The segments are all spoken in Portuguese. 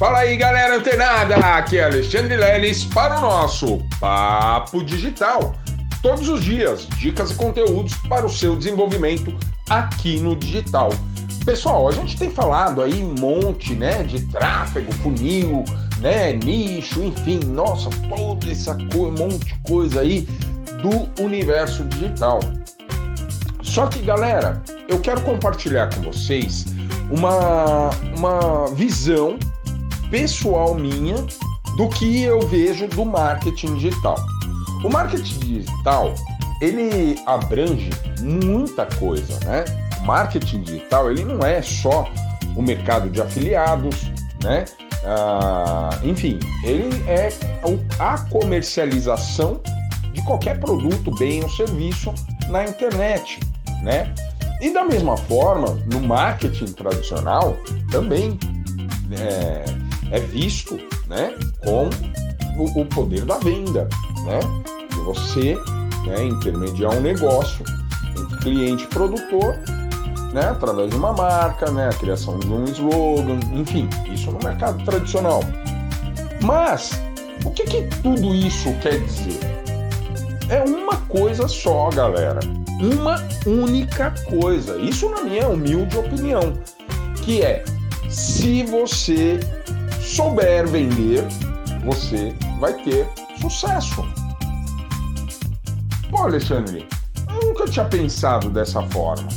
Fala aí, galera antenada! Aqui é Alexandre Leles para o nosso Papo Digital. Todos os dias, dicas e conteúdos para o seu desenvolvimento aqui no digital. Pessoal, a gente tem falado aí um monte, né, de tráfego, funil, né, nicho, enfim, nossa, toda essa coisa, um monte de coisa aí do universo digital. Só que, galera, eu quero compartilhar com vocês uma, uma visão pessoal minha do que eu vejo do marketing digital. O marketing digital ele abrange muita coisa, né? O marketing digital ele não é só o mercado de afiliados, né? Ah, enfim, ele é a comercialização de qualquer produto, bem ou serviço na internet, né? E da mesma forma, no marketing tradicional também é, é visto né, com o, o, poder da venda, né? Você né, intermediar um negócio entre cliente e produtor, né, através de uma marca, né, a criação de um slogan, enfim, isso no mercado tradicional. Mas o que, que tudo isso quer dizer? É uma coisa só, galera. Uma única coisa. Isso na minha humilde opinião, que é se você souber vender, você vai ter sucesso. Pô, Alexandre, eu nunca tinha pensado dessa forma.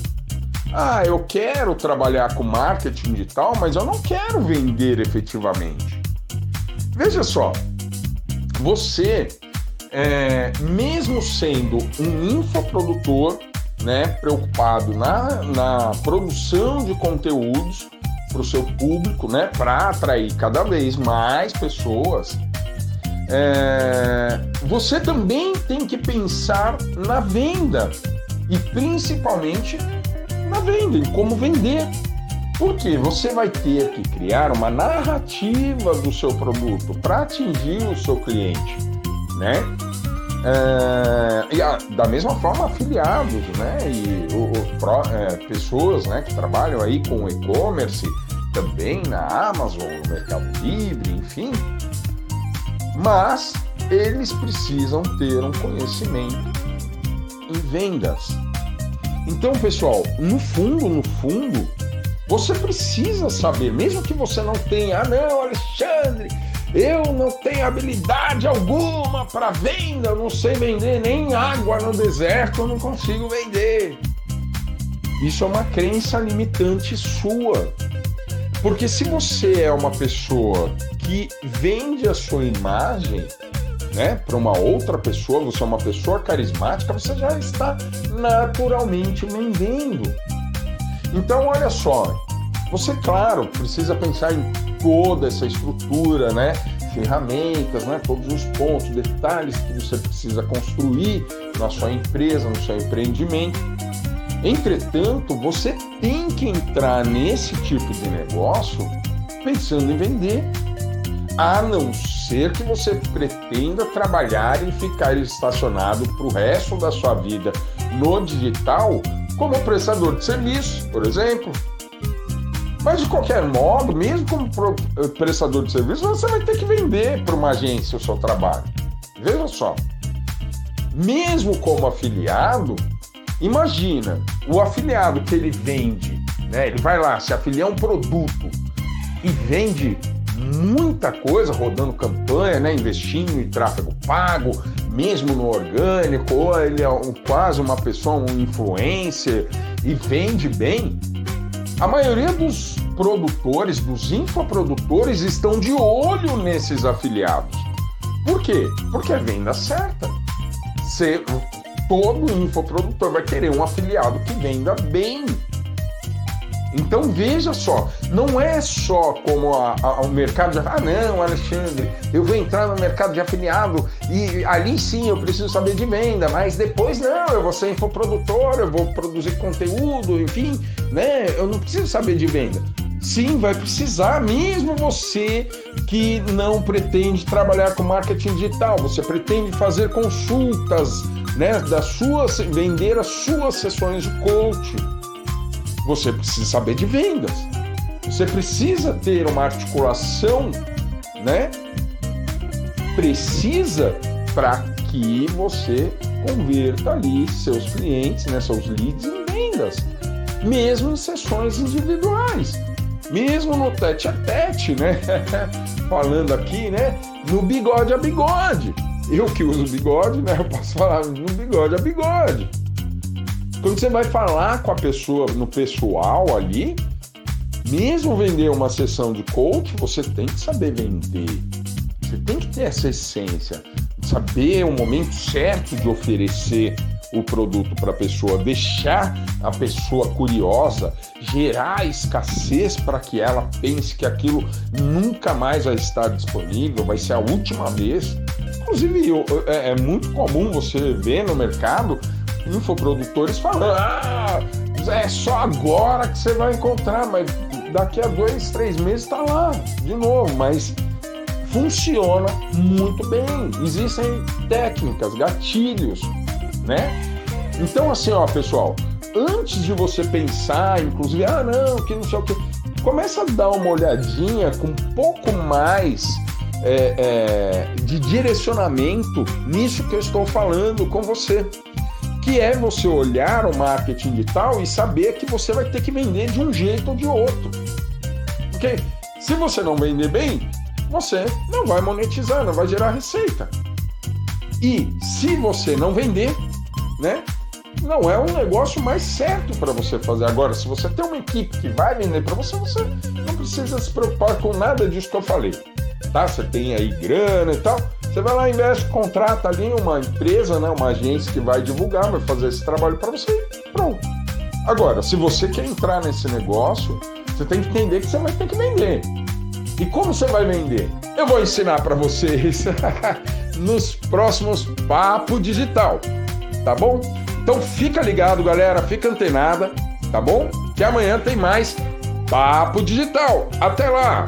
Ah, eu quero trabalhar com marketing digital, mas eu não quero vender efetivamente. Veja só, você, é, mesmo sendo um infoprodutor, né, preocupado na, na produção de conteúdos, para o seu público, né, para atrair cada vez mais pessoas, é, você também tem que pensar na venda e principalmente na venda, em como vender. Porque você vai ter que criar uma narrativa do seu produto para atingir o seu cliente, né? É, e a, da mesma forma afiliados, né? E o, o pro, é, pessoas, né, que trabalham aí com e-commerce também na Amazon, no Mercado Livre, enfim. Mas eles precisam ter um conhecimento em vendas. Então, pessoal, no fundo, no fundo, você precisa saber, mesmo que você não tenha, ah, não, Alexandre, eu não tenho habilidade alguma para venda, eu não sei vender nem água no deserto, eu não consigo vender. Isso é uma crença limitante sua. Porque se você é uma pessoa que vende a sua imagem, né, para uma outra pessoa, você é uma pessoa carismática, você já está naturalmente vendendo. Então, olha só, você, claro, precisa pensar em toda essa estrutura, né? Ferramentas, né? Todos os pontos, detalhes que você precisa construir na sua empresa, no seu empreendimento. Entretanto, você tem que entrar nesse tipo de negócio pensando em vender, a não ser que você pretenda trabalhar e ficar estacionado para o resto da sua vida no digital como prestador de serviço, por exemplo. Mas de qualquer modo, mesmo como prestador de serviço, você vai ter que vender para uma agência o seu trabalho. Veja só. Mesmo como afiliado, Imagina o afiliado que ele vende, né? Ele vai lá, se afiliar um produto e vende muita coisa rodando campanha, né? Investindo em tráfego pago, mesmo no orgânico, ou ele é um, quase uma pessoa, um influencer e vende bem. A maioria dos produtores, dos infoprodutores, estão de olho nesses afiliados. Por quê? Porque é venda certa. Você todo infoprodutor vai querer um afiliado que venda bem. Então veja só, não é só como a, a, o mercado de ah não, Alexandre, eu vou entrar no mercado de afiliado e ali sim eu preciso saber de venda, mas depois não, eu vou ser infoprodutor, eu vou produzir conteúdo, enfim, né? Eu não preciso saber de venda. Sim, vai precisar, mesmo você que não pretende trabalhar com marketing digital, você pretende fazer consultas né, das vender as suas sessões de coach. Você precisa saber de vendas. Você precisa ter uma articulação, né? Precisa para que você converta ali seus clientes, né, seus leads em vendas, mesmo em sessões individuais, mesmo no tete a tete, né? Falando aqui, né? No bigode a bigode. Eu que uso bigode, né? Eu posso falar no bigode a bigode. Quando você vai falar com a pessoa no pessoal ali, mesmo vender uma sessão de coach, você tem que saber vender. Você tem que ter essa essência, saber o momento certo de oferecer o produto para a pessoa, deixar a pessoa curiosa, gerar escassez para que ela pense que aquilo nunca mais vai estar disponível, vai ser a última vez. Inclusive, é, é muito comum você ver no mercado infoprodutores falando: ah, é só agora que você vai encontrar, mas daqui a dois, três meses está lá de novo. Mas funciona muito bem. Existem técnicas, gatilhos, né? Então, assim, ó, pessoal, antes de você pensar, inclusive, ah, não, que não sei o que, começa a dar uma olhadinha com um pouco mais é, é, de direcionamento nisso que eu estou falando com você que é você olhar o marketing digital e saber que você vai ter que vender de um jeito ou de outro. Porque se você não vender bem, você não vai monetizar, não vai gerar receita. E se você não vender, né? Não é um negócio mais certo para você fazer. Agora, se você tem uma equipe que vai vender para você, você não precisa se preocupar com nada disso que eu falei. Tá? Você tem aí grana e tal você vai lá, investe, contrata ali uma empresa, né, uma agência que vai divulgar, vai fazer esse trabalho para você pronto. Agora, se você quer entrar nesse negócio, você tem que entender que você vai ter que vender. E como você vai vender? Eu vou ensinar para vocês nos próximos Papo Digital, tá bom? Então fica ligado, galera, fica antenada, tá bom? Que amanhã tem mais Papo Digital. Até lá!